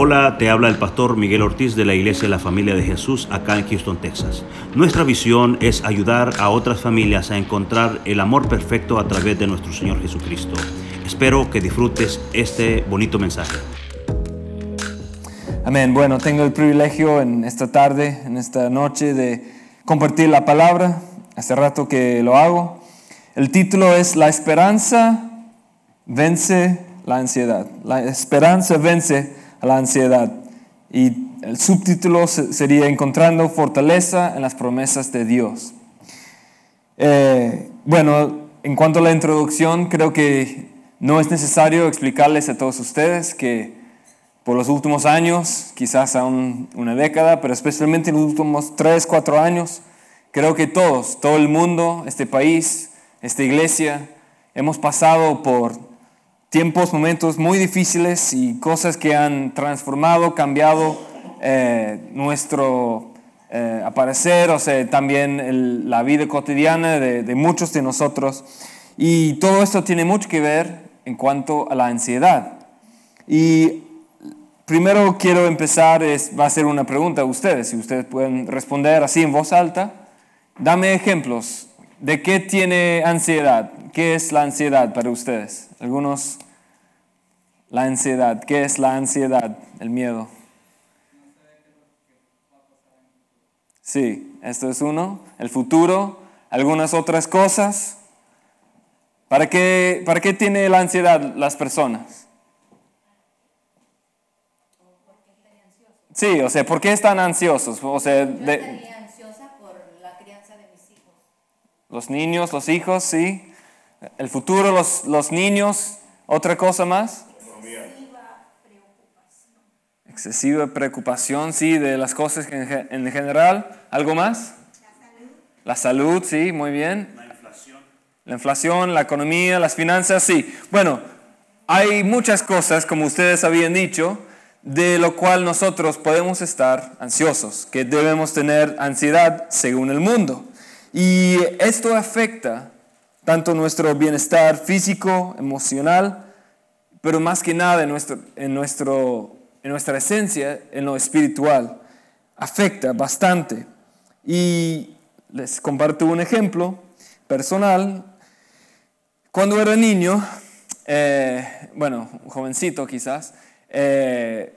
Hola, te habla el pastor Miguel Ortiz de la Iglesia de la Familia de Jesús acá en Houston, Texas. Nuestra visión es ayudar a otras familias a encontrar el amor perfecto a través de nuestro Señor Jesucristo. Espero que disfrutes este bonito mensaje. Amén. Bueno, tengo el privilegio en esta tarde, en esta noche, de compartir la palabra. Hace rato que lo hago. El título es La esperanza vence la ansiedad. La esperanza vence a la ansiedad. Y el subtítulo sería Encontrando fortaleza en las promesas de Dios. Eh, bueno, en cuanto a la introducción, creo que no es necesario explicarles a todos ustedes que por los últimos años, quizás a una década, pero especialmente en los últimos tres, cuatro años, creo que todos, todo el mundo, este país, esta iglesia, hemos pasado por tiempos, momentos muy difíciles y cosas que han transformado, cambiado eh, nuestro eh, aparecer, o sea, también la vida cotidiana de, de, muchos de nosotros. Y todo esto tiene mucho que ver en cuanto a la ansiedad. Y primero quiero empezar, es, va a ser una pregunta a ustedes, si ustedes pueden responder así en voz alta. Dame ejemplos de qué tiene ansiedad, qué es la ansiedad para ustedes. Algunos, la ansiedad. ¿Qué es la ansiedad? El miedo. Sí, esto es uno. El futuro, algunas otras cosas. ¿Para qué, para qué tiene la ansiedad las personas? Sí, o sea, ¿por qué están ansiosos? O sea, de, ansiosa por la crianza de mis hijos. Los niños, los hijos, sí el futuro, los, los niños, otra cosa más. Excesiva preocupación. Excesiva preocupación, sí, de las cosas en, en general. ¿Algo más? La salud. La salud, sí, muy bien. La inflación. La inflación, la economía, las finanzas, sí. Bueno, hay muchas cosas, como ustedes habían dicho, de lo cual nosotros podemos estar ansiosos, que debemos tener ansiedad según el mundo. Y esto afecta tanto nuestro bienestar físico, emocional, pero más que nada en, nuestro, en, nuestro, en nuestra esencia, en lo espiritual. Afecta bastante. Y les comparto un ejemplo personal. Cuando era niño, eh, bueno, jovencito quizás, eh,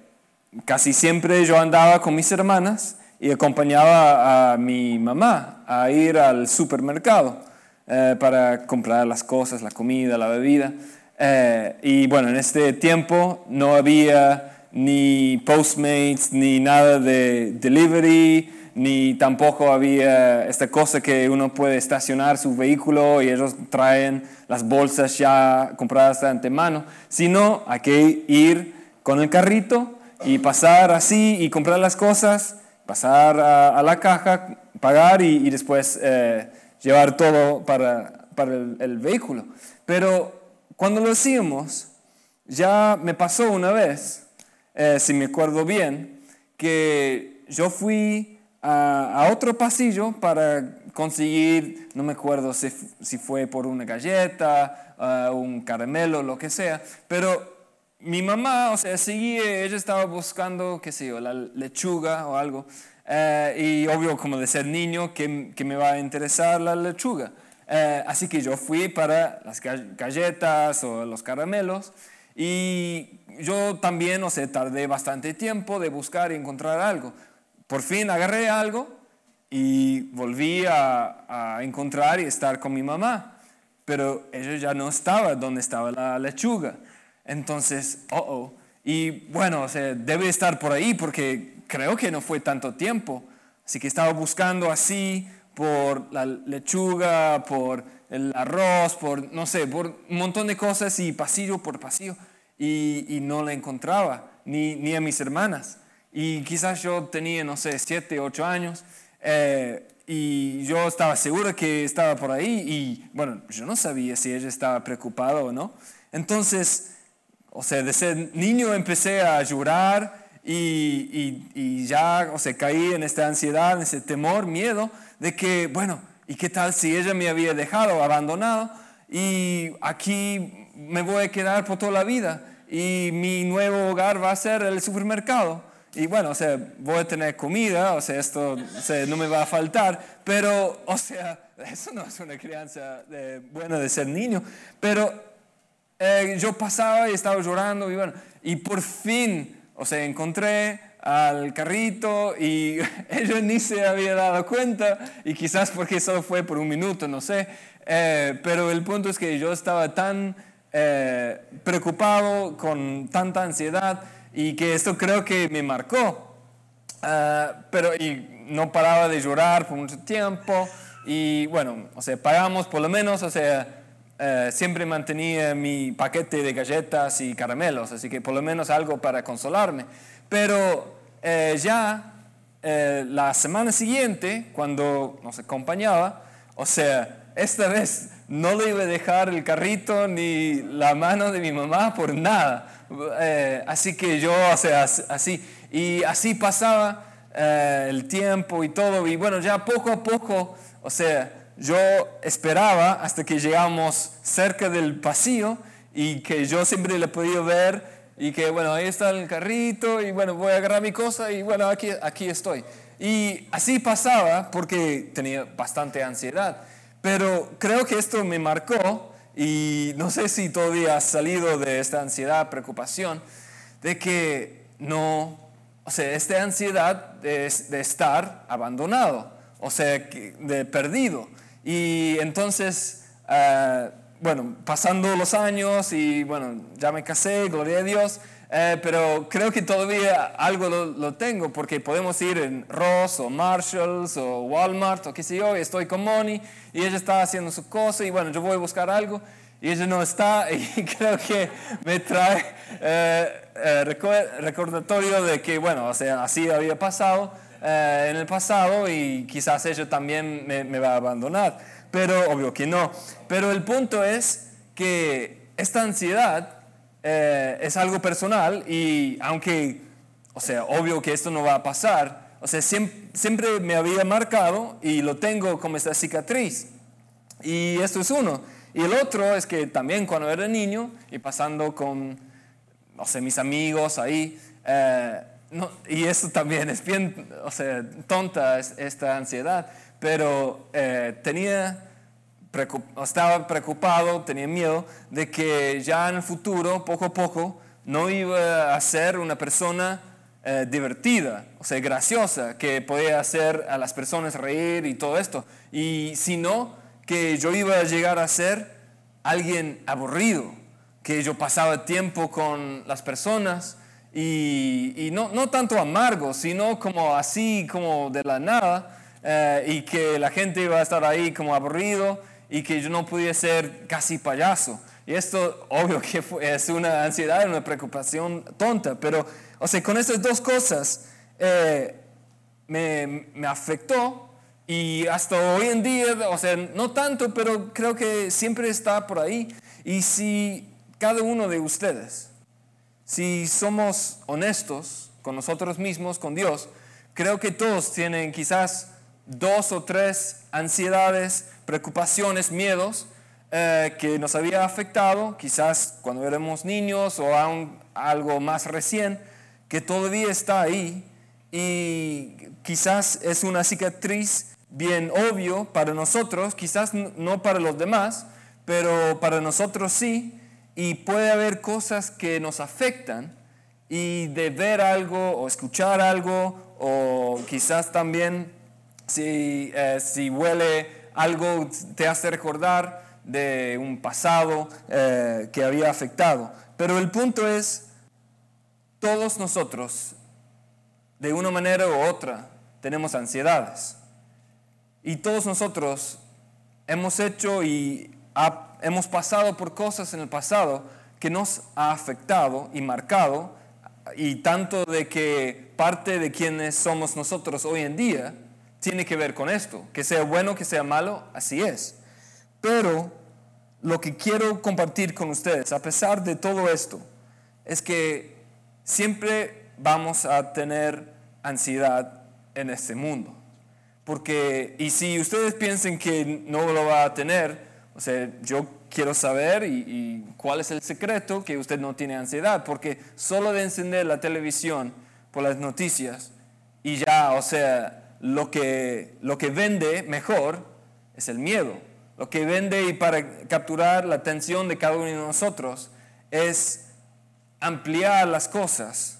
casi siempre yo andaba con mis hermanas y acompañaba a mi mamá a ir al supermercado. Eh, para comprar las cosas, la comida, la bebida. Eh, y bueno, en este tiempo no había ni Postmates, ni nada de delivery, ni tampoco había esta cosa que uno puede estacionar su vehículo y ellos traen las bolsas ya compradas de antemano, sino hay que ir con el carrito y pasar así y comprar las cosas, pasar a, la caja, pagar y, después eh, llevar todo para, para el, vehículo. Pero cuando lo hacíamos, ya me pasó una vez, eh, si me acuerdo bien, que yo fui a, otro pasillo para conseguir, no me acuerdo si, si fue por una galleta, uh, un caramelo, lo que sea, pero mi mamá, o sea, seguía, ella estaba buscando, qué sé yo, la lechuga o algo, eh, y obvio, como de ser niño, que, que, me va a interesar la lechuga. Eh, así que yo fui para las galletas o los caramelos y yo también, o sea, tardé bastante tiempo de buscar y encontrar algo. Por fin agarré algo y volví a, a encontrar y estar con mi mamá, pero ella ya no estaba donde estaba la lechuga. Entonces, oh, oh. Y bueno, o sea, debe estar por ahí porque creo que no fue tanto tiempo. Así que estaba buscando así por la lechuga, por el arroz, por, no sé, por un montón de cosas y pasillo por pasillo. Y, no la encontraba, ni, ni, a mis hermanas. Y quizás yo tenía, no sé, siete, ocho años. Eh, y yo estaba seguro que estaba por ahí. Y bueno, yo no sabía si ella estaba preocupada o no. Entonces, o sea, de ser niño empecé a llorar y, y, ya, o sea, caí en esta ansiedad, en ese temor, miedo de que, bueno, ¿y qué tal si ella me había dejado, abandonado? Y aquí me voy a quedar por toda la vida. y mi nuevo hogar va a ser el supermercado. Y bueno, o sea, voy a tener comida, o sea, esto o sea, no me va a faltar, pero, o sea, eso no es una crianza de- buena de ser niño, pero eh, yo pasaba y estaba llorando y bueno, y por fin, o sea, encontré al carrito y ella ni se había dado cuenta y quizás porque solo fue por un minuto, no sé, eh, pero el punto es que yo estaba tan eh, preocupado, con tanta ansiedad y que esto creo que me marcó. Ah, pero y no paraba de llorar por mucho tiempo y bueno, o sea, pagamos por lo menos, o sea, eh, siempre mantenía mi paquete de galletas y caramelos, así que por lo menos algo para consolarme. Pero eh, ya eh, la semana siguiente, cuando nos acompañaba, o sea, esta vez no le iba a dejar el carrito ni la mano de mi mamá por nada. Así que yo, o sea, as- así, y así pasaba el tiempo y todo, y bueno, ya poco a poco, o sea, yo esperaba hasta que llegamos cerca del pasillo y que yo siempre le podía ver y que bueno, ahí está el carrito y bueno, voy a agarrar mi cosa y bueno, aquí, aquí estoy. Y así pasaba porque tenía bastante ansiedad, pero creo que esto me marcó y no sé si todavía has salido de esta ansiedad, preocupación, de que no, o sea, esta ansiedad de, de estar abandonado, o sea, de perdido. Y entonces, ah, bueno, pasando los años y bueno, ya me casé, gloria a Dios, eh, pero creo que todavía algo lo, lo tengo porque podemos ir en Ross o Marshalls o Walmart o qué sé yo, y estoy con Moni y ella está haciendo su cosa y bueno, yo voy a buscar algo y ella no está y creo que me trae eh, eh, recordatorio de que bueno, o sea, así había pasado eh, en el pasado y quizás ella también me, me va a abandonar, pero obvio que no. Pero el punto es que esta ansiedad eh, es algo personal y aunque, o sea, obvio que esto no va a pasar, o sea, siempre, siempre me había marcado y lo tengo como esta cicatriz. Y esto es uno. Y el otro es que también cuando era niño y pasando con, no sé, mis amigos ahí, eh, no, y eso también es bien, o sea, tonta es- esta ansiedad, pero eh, tenía, estaba preocupado, tenía miedo de que ya en el futuro, poco a poco, no iba a ser una persona eh, divertida, o sea, graciosa, que podía hacer a las personas reír y todo esto, y sino que yo iba a llegar a ser alguien aburrido, que yo pasaba tiempo con las personas y, y no, no tanto amargo, sino como así, como de la nada, eh, y que la gente iba a estar ahí como aburrido y que yo no podía ser casi payaso. Y esto, obvio que fue- es una ansiedad, una preocupación tonta, pero, o sea, con estas dos cosas eh, me, me afectó y hasta hoy en día, o sea, no tanto, pero creo que siempre está por ahí. Y si cada uno de ustedes, si somos honestos con nosotros mismos, con Dios, creo que todos tienen quizás dos o tres ansiedades, preocupaciones, miedos eh, que nos había afectado, quizás cuando éramos niños o aún algo más recién, que todavía está ahí y quizás es una cicatriz bien obvio para nosotros, quizás no para los demás, pero para nosotros sí, y puede haber cosas que nos afectan y de ver algo o escuchar algo o quizás también si, eh, si huele algo te hace recordar de un pasado eh, que había afectado. Pero el punto es, todos nosotros, de una manera u otra, tenemos ansiedades. Y todos nosotros hemos hecho y ha- hemos pasado por cosas en el pasado que nos ha afectado y marcado, y tanto de que parte de quienes somos nosotros hoy en día tiene que ver con esto, que sea bueno, que sea malo, así es. Pero lo que quiero compartir con ustedes, a pesar de todo esto, es que siempre vamos a tener ansiedad en este mundo. Porque, y si ustedes piensen que no lo va a tener, o sea, yo quiero saber y, y cuál es el secreto que usted no tiene ansiedad, porque solo de encender la televisión por las noticias y ya, o sea, lo que, lo que vende mejor es el miedo. Lo que vende y para capturar la atención de cada uno de nosotros es ampliar las cosas.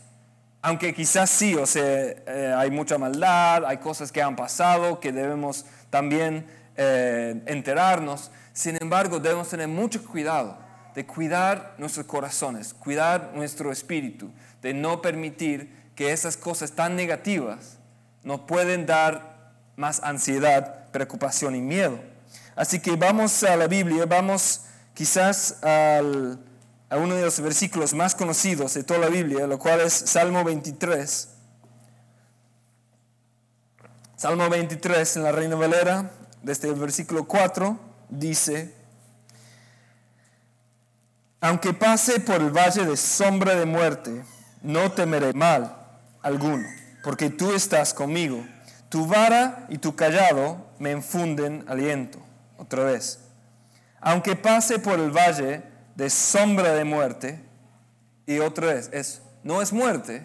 Aunque quizás sí, o sea, eh, hay mucha maldad, hay cosas que han pasado que debemos también eh, enterarnos. Sin embargo, debemos tener mucho cuidado de cuidar nuestros corazones, cuidar nuestro espíritu, de no permitir que esas cosas tan negativas nos pueden dar más ansiedad, preocupación y miedo. Así que vamos a la Biblia, vamos quizás al, a uno de los versículos más conocidos de toda la Biblia, lo cual es Salmo 23. Salmo 23 en la Reina Valera, desde el versículo 4, dice, aunque pase por el valle de sombra de muerte, no temeré mal alguno, porque tú estás conmigo. Tu vara y tu callado me infunden aliento. Otra vez. Aunque pase por el valle de sombra de muerte, y otra vez, es, no es muerte,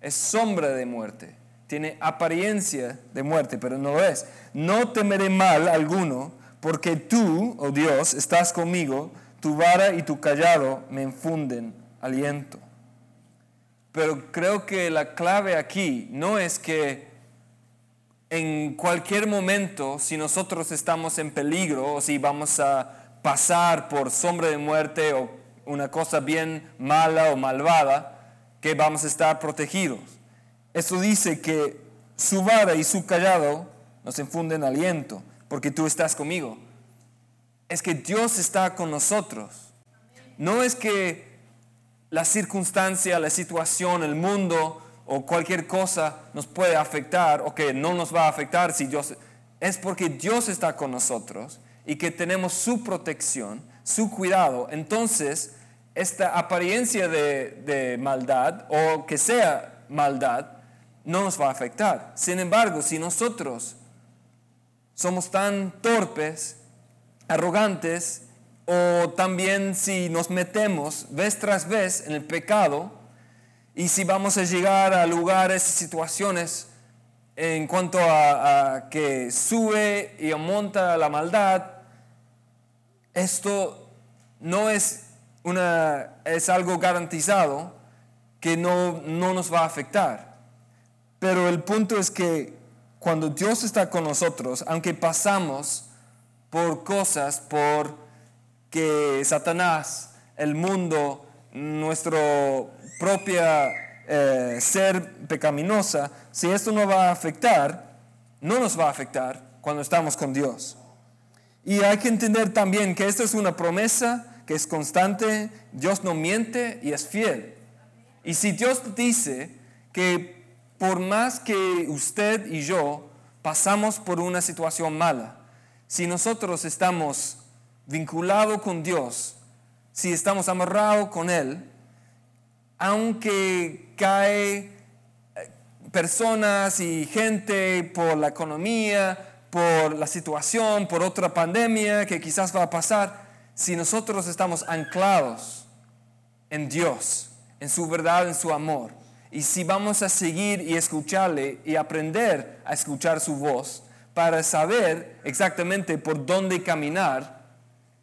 es sombra de muerte. Tiene apariencia de muerte, pero no lo es. No temeré mal alguno, porque tú, oh Dios, estás conmigo, tu vara y tu callado me infunden aliento. Pero creo que la clave aquí no es que en cualquier momento, si nosotros estamos en peligro o si vamos a pasar por sombra de muerte o una cosa bien mala o malvada, que vamos a estar protegidos. Eso dice que su vara y su callado nos infunden aliento, porque tú estás conmigo. Es que Dios está con nosotros. No es que la circunstancia, la situación, el mundo o cualquier cosa nos puede afectar o que no nos va a afectar si Dios es porque Dios está con nosotros y que tenemos su protección, su cuidado. Entonces, esta apariencia de, de maldad o que sea maldad no nos va a afectar. Sin embargo, si nosotros somos tan torpes, arrogantes o también si nos metemos vez tras vez en el pecado y si vamos a llegar a lugares, situaciones en cuanto a, que sube y aumenta la maldad, esto no es, una, es algo garantizado que no, no nos va a afectar. Pero el punto es que cuando Dios está con nosotros, aunque pasamos por cosas, por que Satanás, el mundo, nuestro propia eh, ser pecaminosa, si esto no va a afectar, no nos va a afectar cuando estamos con Dios. Y hay que entender también que esta es una promesa que es constante, Dios no miente y es fiel. Y si Dios dice que por más que usted y yo pasamos por una situación mala, si nosotros estamos vinculado con Dios, si estamos amarrados con Él, aunque cae eh, personas y gente por la economía, por la situación, por otra pandemia que quizás va a pasar, si nosotros estamos anclados en Dios, en su verdad, en su amor, y si vamos a seguir y escucharle y aprender a escuchar su voz para saber exactamente por dónde caminar,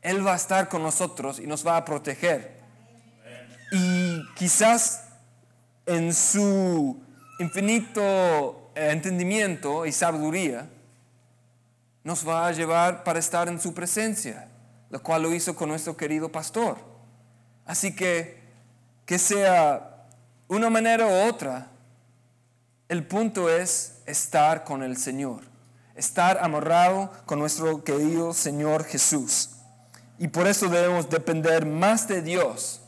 él va a estar con nosotros y nos va a proteger. Y quizás en su infinito eh, entendimiento y sabiduría, nos va a llevar para estar en su presencia, lo cual lo hizo con nuestro querido pastor. Así que, que sea una manera u otra, el punto es estar con el Señor, estar amarrado con nuestro querido Señor Jesús. Y por eso debemos depender más de Dios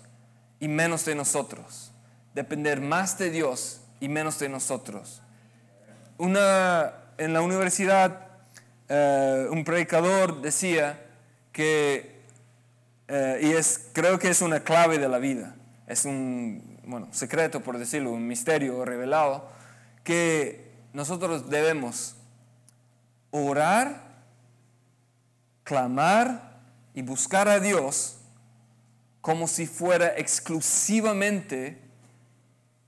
y menos de nosotros. Depender más de Dios y menos de nosotros. Una, en la universidad, eh, un predicador decía que, eh, y es, creo que es una clave de la vida, es un bueno, secreto, por decirlo, un misterio revelado, que nosotros debemos orar, clamar y buscar a Dios como si fuera exclusivamente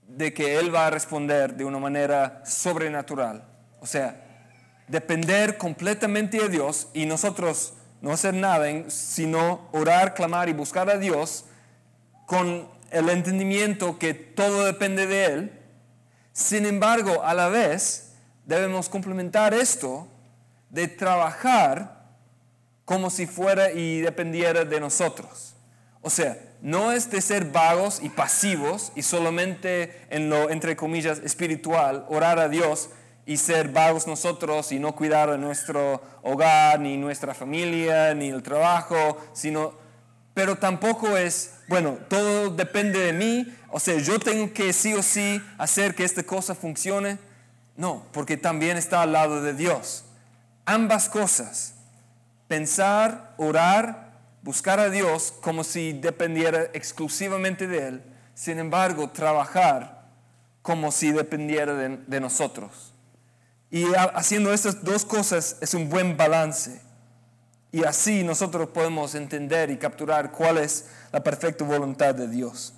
de que Él va a responder de una manera sobrenatural. O sea, depender completamente de Dios y nosotros no hacer nada, sino orar, clamar y buscar a Dios con el entendimiento que todo depende de Él. Sin embargo, a la vez debemos complementar esto de trabajar como si fuera y dependiera de nosotros. O sea, no es de ser vagos y pasivos y solamente en lo, entre comillas, espiritual, orar a Dios y ser vagos nosotros y no cuidar de nuestro hogar, ni nuestra familia, ni el trabajo, sino, pero tampoco es, bueno, todo depende de mí, o sea, yo tengo que sí o sí hacer que esta cosa funcione. No, porque también está al lado de Dios. Ambas cosas, pensar, orar, buscar a Dios como si dependiera exclusivamente de Él, sin embargo, trabajar como si dependiera de, de nosotros. Y ha- haciendo estas dos cosas es un buen balance. Y así nosotros podemos entender y capturar cuál es la perfecta voluntad de Dios.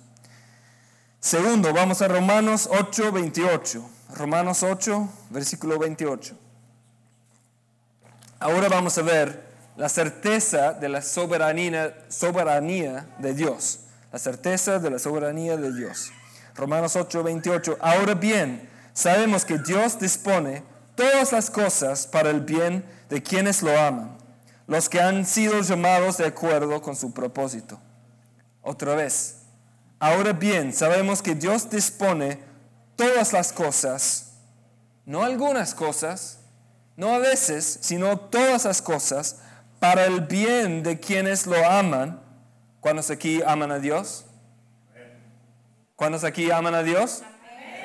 Segundo, vamos a Romanos 8, 28. Romanos 8, versículo 28. Ahora vamos a ver la certeza de la soberanía, de Dios. La certeza de la soberanía de Dios. Romanos 8, 28. Ahora bien, sabemos que Dios dispone todas las cosas para el bien de quienes lo aman, los que han sido llamados de acuerdo con su propósito. Otra vez. Ahora bien, sabemos que Dios dispone todas las cosas, no algunas cosas, no a veces, sino todas las cosas, para el bien de quienes lo aman. ¿Cuántos aquí aman a Dios? ¿Cuántos aquí aman a Dios?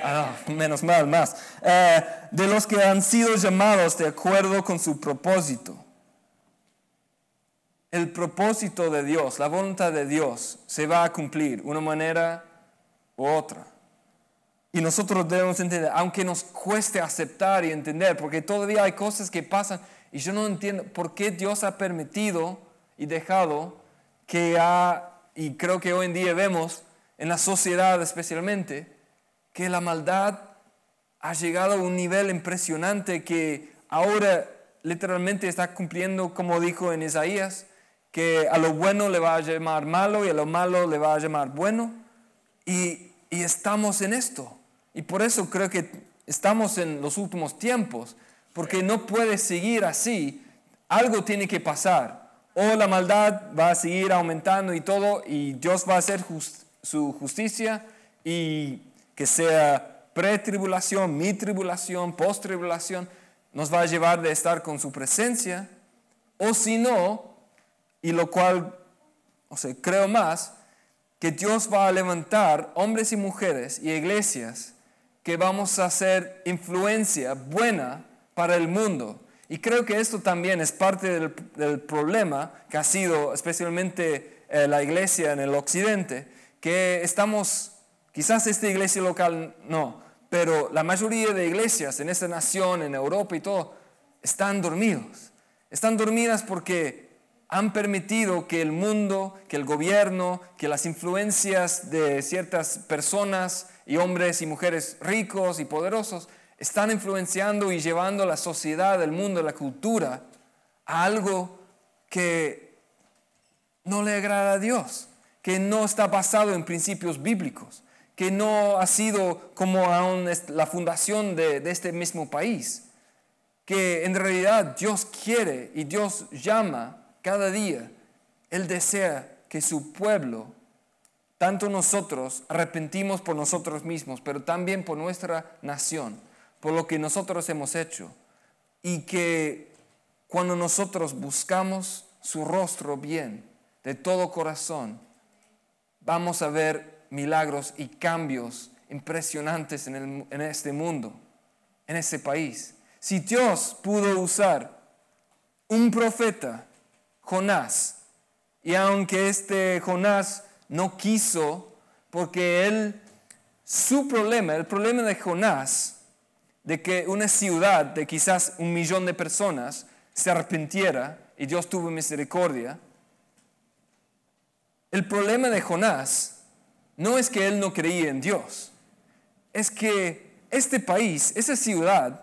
Ah, no, menos mal, más. Eh, de los que han sido llamados de acuerdo con su propósito. El propósito de Dios, la voluntad de Dios, se va a cumplir una manera u otra. Y nosotros debemos entender, aunque nos cueste aceptar y entender, porque todavía hay cosas que pasan y yo no entiendo por qué Dios ha permitido y dejado que ha, y creo que hoy en día vemos en la sociedad especialmente, que la maldad ha llegado a un nivel impresionante que ahora literalmente está cumpliendo como dijo en Isaías, que a lo bueno le va a llamar malo y a lo malo le va a llamar bueno. Y, y estamos en esto. Y por eso creo que estamos en los últimos tiempos, porque no puede seguir así. Algo tiene que pasar. O la maldad va a seguir aumentando y todo, y Dios va a hacer su justicia y que sea pre-tribulación, mi-tribulación, post-tribulación, nos va a llevar de estar con su presencia. O si no, y lo cual, o sea, creo más, que Dios va a levantar hombres y mujeres y iglesias que vamos a hacer influencia buena para el mundo. Y creo que esto también es parte del, problema que ha sido especialmente eh, la iglesia en el occidente, que estamos, quizás esta iglesia local no, pero la mayoría de iglesias en esta nación, en Europa y todo, están dormidos. Están dormidas porque han permitido que el mundo, que el gobierno, que las influencias de ciertas personas y hombres y mujeres ricos y poderosos están influenciando y llevando la sociedad, el mundo, la cultura a algo que no le agrada a Dios, que no está basado en principios bíblicos, que no ha sido como aún la fundación de, de este mismo país, que en realidad Dios quiere y Dios llama cada día. Él desea que su pueblo, tanto nosotros, arrepentimos por nosotros mismos, pero también por nuestra nación, por lo que nosotros hemos hecho, y que cuando nosotros buscamos su rostro bien, de todo corazón, vamos a ver milagros y cambios impresionantes en, este mundo, en este país. Si Dios pudo usar un profeta, Jonás, y aunque este Jonás no quiso, porque él, su problema, el problema de Jonás, de que una ciudad de quizás un millón de personas se arrepintiera y Dios tuvo misericordia, el problema de Jonás no es que él no creía en Dios, es que este país, esa ciudad,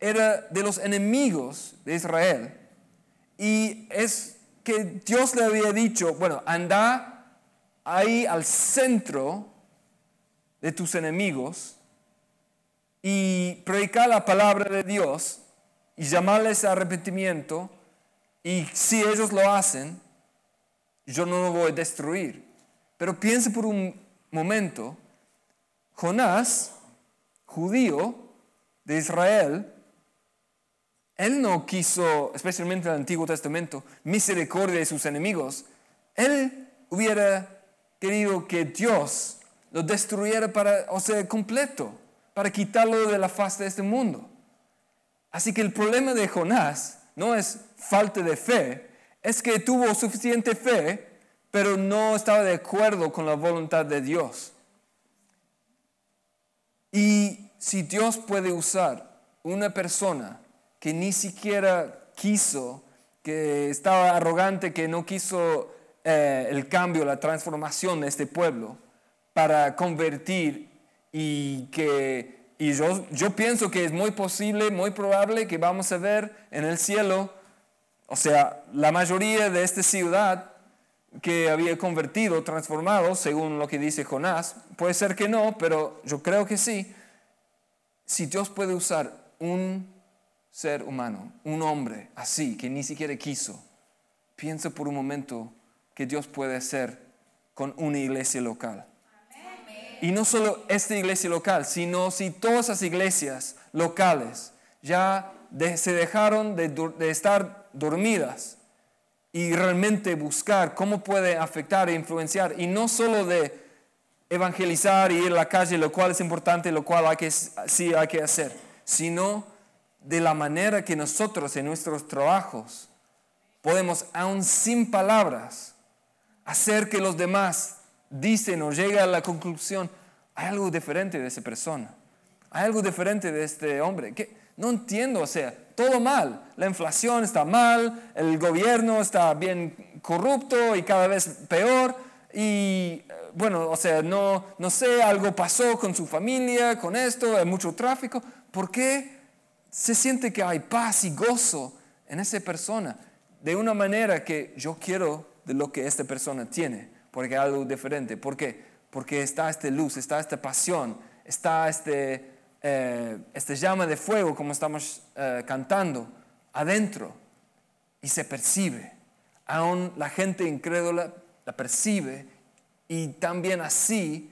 era de los enemigos de Israel. Y es que Dios le había dicho, bueno, anda ahí al centro de tus enemigos y predicar la palabra de Dios y llamarles a arrepentimiento. Y si ellos lo hacen, yo no lo voy a destruir. Pero piense por un momento, Jonás, judío de Israel, él no quiso, especialmente en el Antiguo Testamento, misericordia de sus enemigos. Él hubiera querido que Dios lo destruyera para, o sea, completo, para quitarlo de la faz de este mundo. Así que el problema de Jonás no es falta de fe, es que tuvo suficiente fe, pero no estaba de acuerdo con la voluntad de Dios. Y si Dios puede usar una persona que ni siquiera quiso, que estaba arrogante, que no quiso eh, el cambio, la transformación de este pueblo para convertir y que y yo, yo pienso que es muy posible, muy probable que vamos a ver en el cielo, o sea, la mayoría de esta ciudad que había convertido, transformado, según lo que dice Jonás. Puede ser que no, pero yo creo que sí. Si Dios puede usar un ser humano, un hombre así, que ni siquiera quiso, piensa por un momento que Dios puede hacer con una iglesia local. Y no solo esta iglesia local, sino si todas las iglesias locales ya se dejaron de, de estar dormidas y realmente buscar cómo puede afectar e influenciar, y no solo de evangelizar y ir a la calle, lo cual es importante, lo cual hay que, sí hay que hacer, sino de la manera que nosotros en nuestros trabajos podemos, aún sin palabras, hacer que los demás dicen o lleguen a la conclusión, hay algo diferente de esa persona, hay algo diferente de este hombre. que No entiendo, o sea, todo mal, la inflación está mal, el gobierno está bien corrupto y cada vez peor, y bueno, o sea, no, no sé, algo pasó con su familia, con esto, hay mucho tráfico. ¿Por qué se siente que hay paz y gozo en esa persona? De una manera que yo quiero de lo que esta persona tiene, porque algo diferente. ¿Por? Porque está esta luz, está esta pasión, está este, este llama de fuego, como estamos eh, cantando, adentro, y se percibe. Aún la gente incrédula la percibe y también así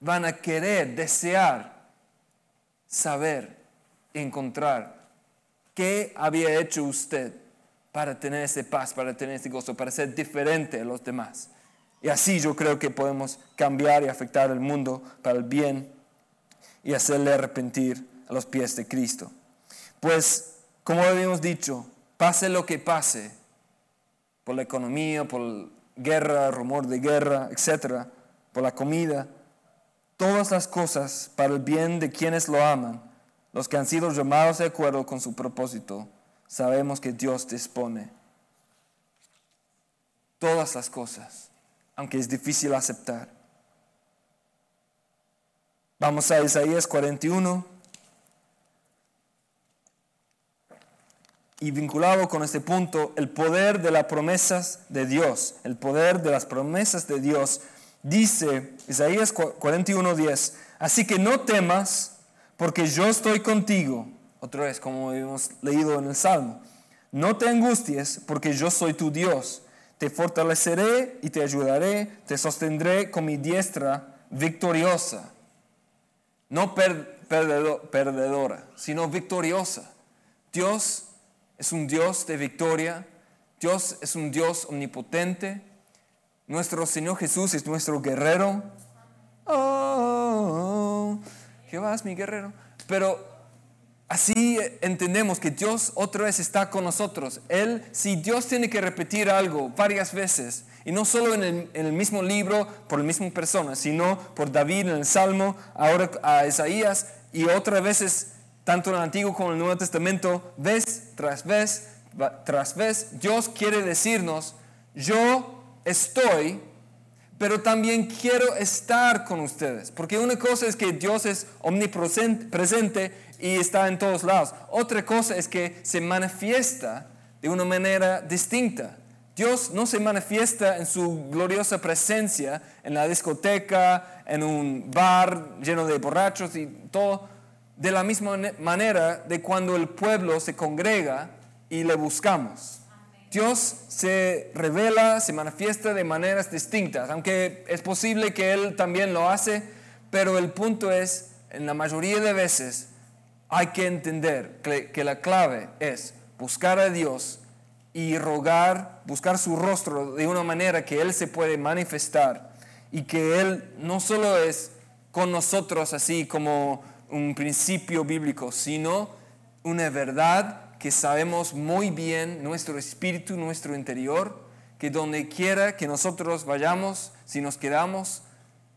van a querer, desear, saber, encontrar qué había hecho usted para tener ese paz, para tener ese gozo, para ser diferente a los demás. Y así yo creo que podemos cambiar y afectar el mundo para el bien y hacerle arrepentir a los pies de Cristo. Pues, como habíamos dicho, pase lo que pase, por la economía, por guerra, rumor de guerra, etcétera, por la comida, todas las cosas para el bien de quienes lo aman, los que han sido llamados de acuerdo con su propósito, sabemos que Dios dispone. Todas las cosas, aunque es difícil aceptar. Vamos a Isaías 41. Y vinculado con este punto, el poder de las promesas de Dios, el poder de las promesas de Dios, dice Isaías 41:10, así que no temas, porque yo estoy contigo. Otra vez, como hemos leído en el Salmo, no te angusties, porque yo soy tu Dios. Te fortaleceré y te ayudaré, te sostendré con mi diestra victoriosa. No perdedora, sino victoriosa. Dios es un Dios de victoria. Dios es un Dios omnipotente. Nuestro Señor Jesús es nuestro guerrero. Oh, Jehová es mi guerrero. Pero así entendemos que Dios otra vez está con nosotros. Él, si Dios tiene que repetir algo varias veces, y no solo en el, en el mismo libro por la misma persona, sino por David en el Salmo, ahora a Isaías, y otras veces tanto en el Antiguo como en el Nuevo Testamento, vez tras vez tras vez, Dios quiere decirnos, yo estoy, pero también quiero estar con ustedes. Porque una cosa es que Dios es omnipresente presente y está en todos lados. Otra cosa es que se manifiesta de una manera distinta. Dios no se manifiesta en su gloriosa presencia en la discoteca, en un bar lleno de borrachos y todo, de la misma manera de cuando el pueblo se congrega y le buscamos. Dios se revela, se manifiesta de maneras distintas, aunque es posible que Él también lo hace, pero el punto es, en la mayoría de veces, hay que entender que, la clave es buscar a Dios y rogar, buscar su rostro de una manera que Él se puede manifestar y que Él no solo es con nosotros así como un principio bíblico, sino una verdad que sabemos muy bien nuestro espíritu, nuestro interior, que donde quiera que nosotros vayamos, si nos quedamos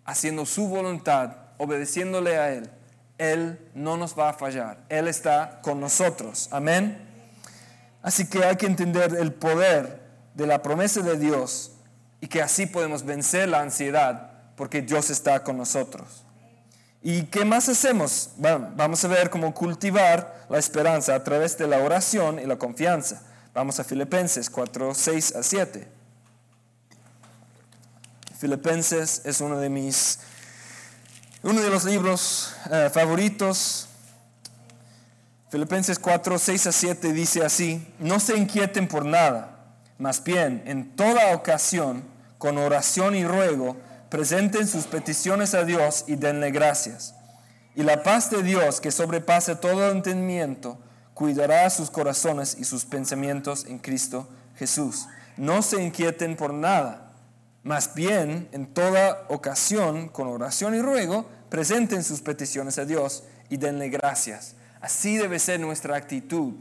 haciendo su voluntad, obedeciéndole a Él, Él no nos va a fallar. Él está con nosotros. Amén. Así que hay que entender el poder de la promesa de Dios y que así podemos vencer la ansiedad porque Dios está con nosotros. ¿Y qué más hacemos? Vamos a ver cómo cultivar la esperanza a través de la oración y la confianza. Vamos a Filipenses 4, 6 a 7. Filipenses es uno de mis, uno de los libros eh, favoritos. Filipenses 4, 6 a 7 dice así, no se inquieten por nada, más bien en toda ocasión, con oración y ruego, presenten sus peticiones a Dios y denle gracias. Y la paz de Dios, que sobrepasa todo entendimiento, cuidará sus corazones y sus pensamientos en Cristo Jesús. No se inquieten por nada, más bien en toda ocasión, con oración y ruego, presenten sus peticiones a Dios y denle gracias. Así debe ser nuestra actitud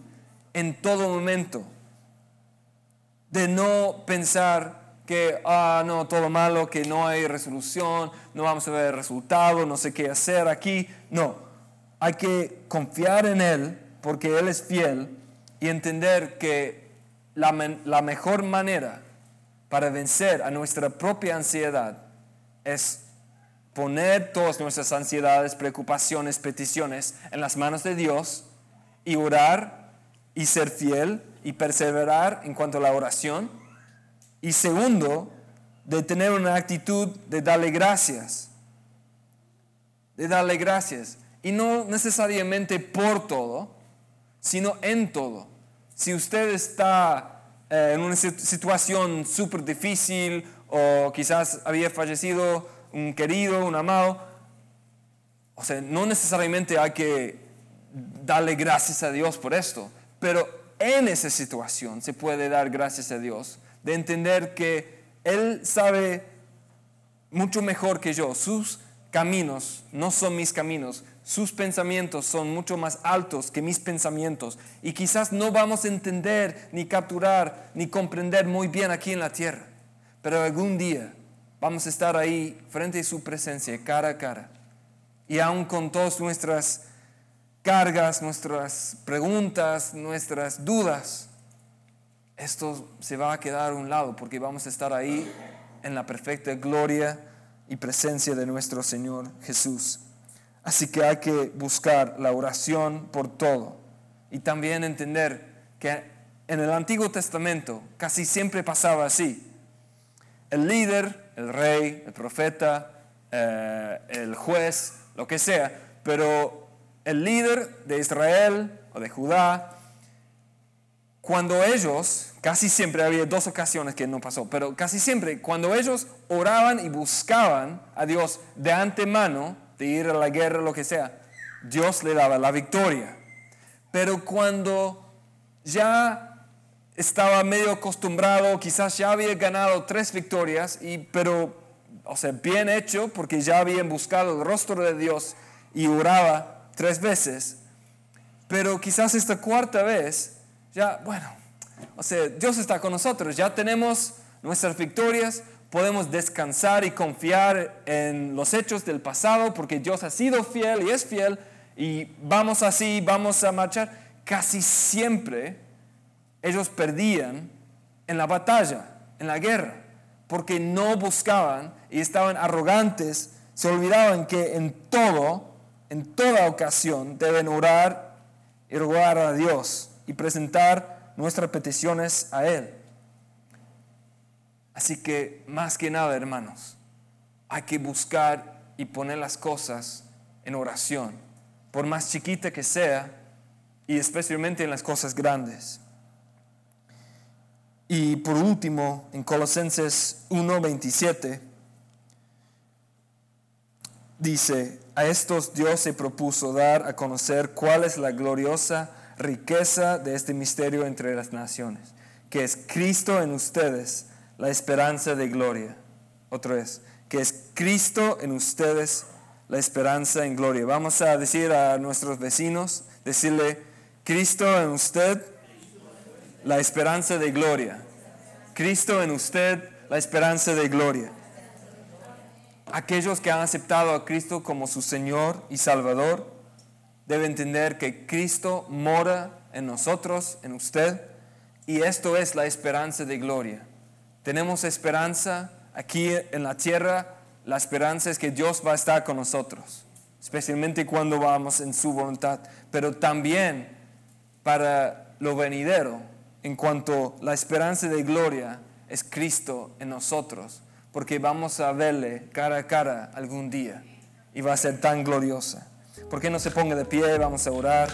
en todo momento. De no pensar que, ah, no, todo malo, que no hay resolución, no vamos a ver resultado, no sé qué hacer aquí. No, hay que confiar en Él porque Él es fiel y entender que la, la mejor manera para vencer a nuestra propia ansiedad es poner todas nuestras ansiedades, preocupaciones, peticiones en las manos de Dios y orar y ser fiel y perseverar en cuanto a la oración y segundo, de tener una actitud de darle gracias. De darle gracias. Y no necesariamente por todo, sino en todo. Si usted está eh, en una situación súper difícil o quizás había fallecido un querido, un amado, o sea, no necesariamente hay que darle gracias a Dios por esto, pero en esa situación se puede dar gracias a Dios de entender que Él sabe mucho mejor que yo. Sus caminos no son mis caminos. Sus pensamientos son mucho más altos que mis pensamientos. Y quizás no vamos a entender, ni capturar, ni comprender muy bien aquí en la tierra. Pero algún día vamos a estar ahí frente a su presencia, cara a cara. Y aún con todas nuestras cargas, nuestras preguntas, nuestras dudas, esto se va a quedar a un lado porque vamos a estar ahí en la perfecta gloria y presencia de nuestro Señor Jesús. Así que hay que buscar la oración por todo y también entender que en el Antiguo Testamento casi siempre pasaba así. El líder, el rey, el profeta, eh, el juez, lo que sea, pero el líder de Israel o de Judá cuando ellos, casi siempre había dos ocasiones que no pasó, pero casi siempre, cuando ellos oraban y buscaban a Dios de antemano, de ir a la guerra, lo que sea, Dios le daba la victoria. Pero cuando ya estaba medio acostumbrado, quizás ya había ganado tres victorias, y, pero, o sea, bien hecho, porque ya habían buscado el rostro de Dios y oraba tres veces, pero quizás esta cuarta vez ya, bueno, o sea, Dios está con nosotros, ya tenemos nuestras victorias, podemos descansar y confiar en los hechos del pasado porque Dios ha sido fiel y es fiel y vamos así, vamos a marchar. Casi siempre ellos perdían en la batalla, en la guerra, porque no buscaban y estaban arrogantes, se olvidaban que en todo, en toda ocasión, deben orar y rogar a Dios y presentar nuestras peticiones a Él. Así que más que nada, hermanos, hay que buscar y poner las cosas en oración, por más chiquita que sea, y especialmente en las cosas grandes. Y por último, en Colosenses 1:27, dice, a estos Dios se propuso dar a conocer cuál es la gloriosa riqueza de este misterio entre las naciones, que es Cristo en ustedes, la esperanza de gloria. Otra vez, que es Cristo en ustedes, la esperanza en gloria. Vamos a decir a nuestros vecinos, decirle, Cristo en usted, la esperanza de gloria. Cristo en usted, la esperanza de gloria. Aquellos que han aceptado a Cristo como su Señor y Salvador deben entender que Cristo mora en nosotros, en usted, y esto es la esperanza de gloria. Tenemos esperanza aquí en la tierra, la esperanza es que Dios va a estar con nosotros, especialmente cuando vamos en su voluntad, pero también para lo venidero, en cuanto la esperanza de gloria es Cristo en nosotros, porque vamos a verle cara a cara algún día y va a ser tan gloriosa. ¿Por qué no se ponga de pie? Vamos a orar.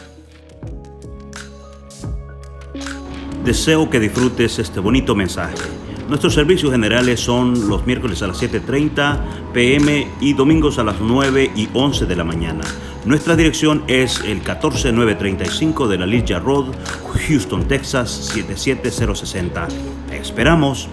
Deseo que disfrutes este bonito mensaje. Nuestros servicios generales son los miércoles a las 7.30 pm y domingos a las 9 y 11 de la mañana. Nuestra dirección es el 14935 de la Ligia Road, Houston, Texas 77060. Te esperamos.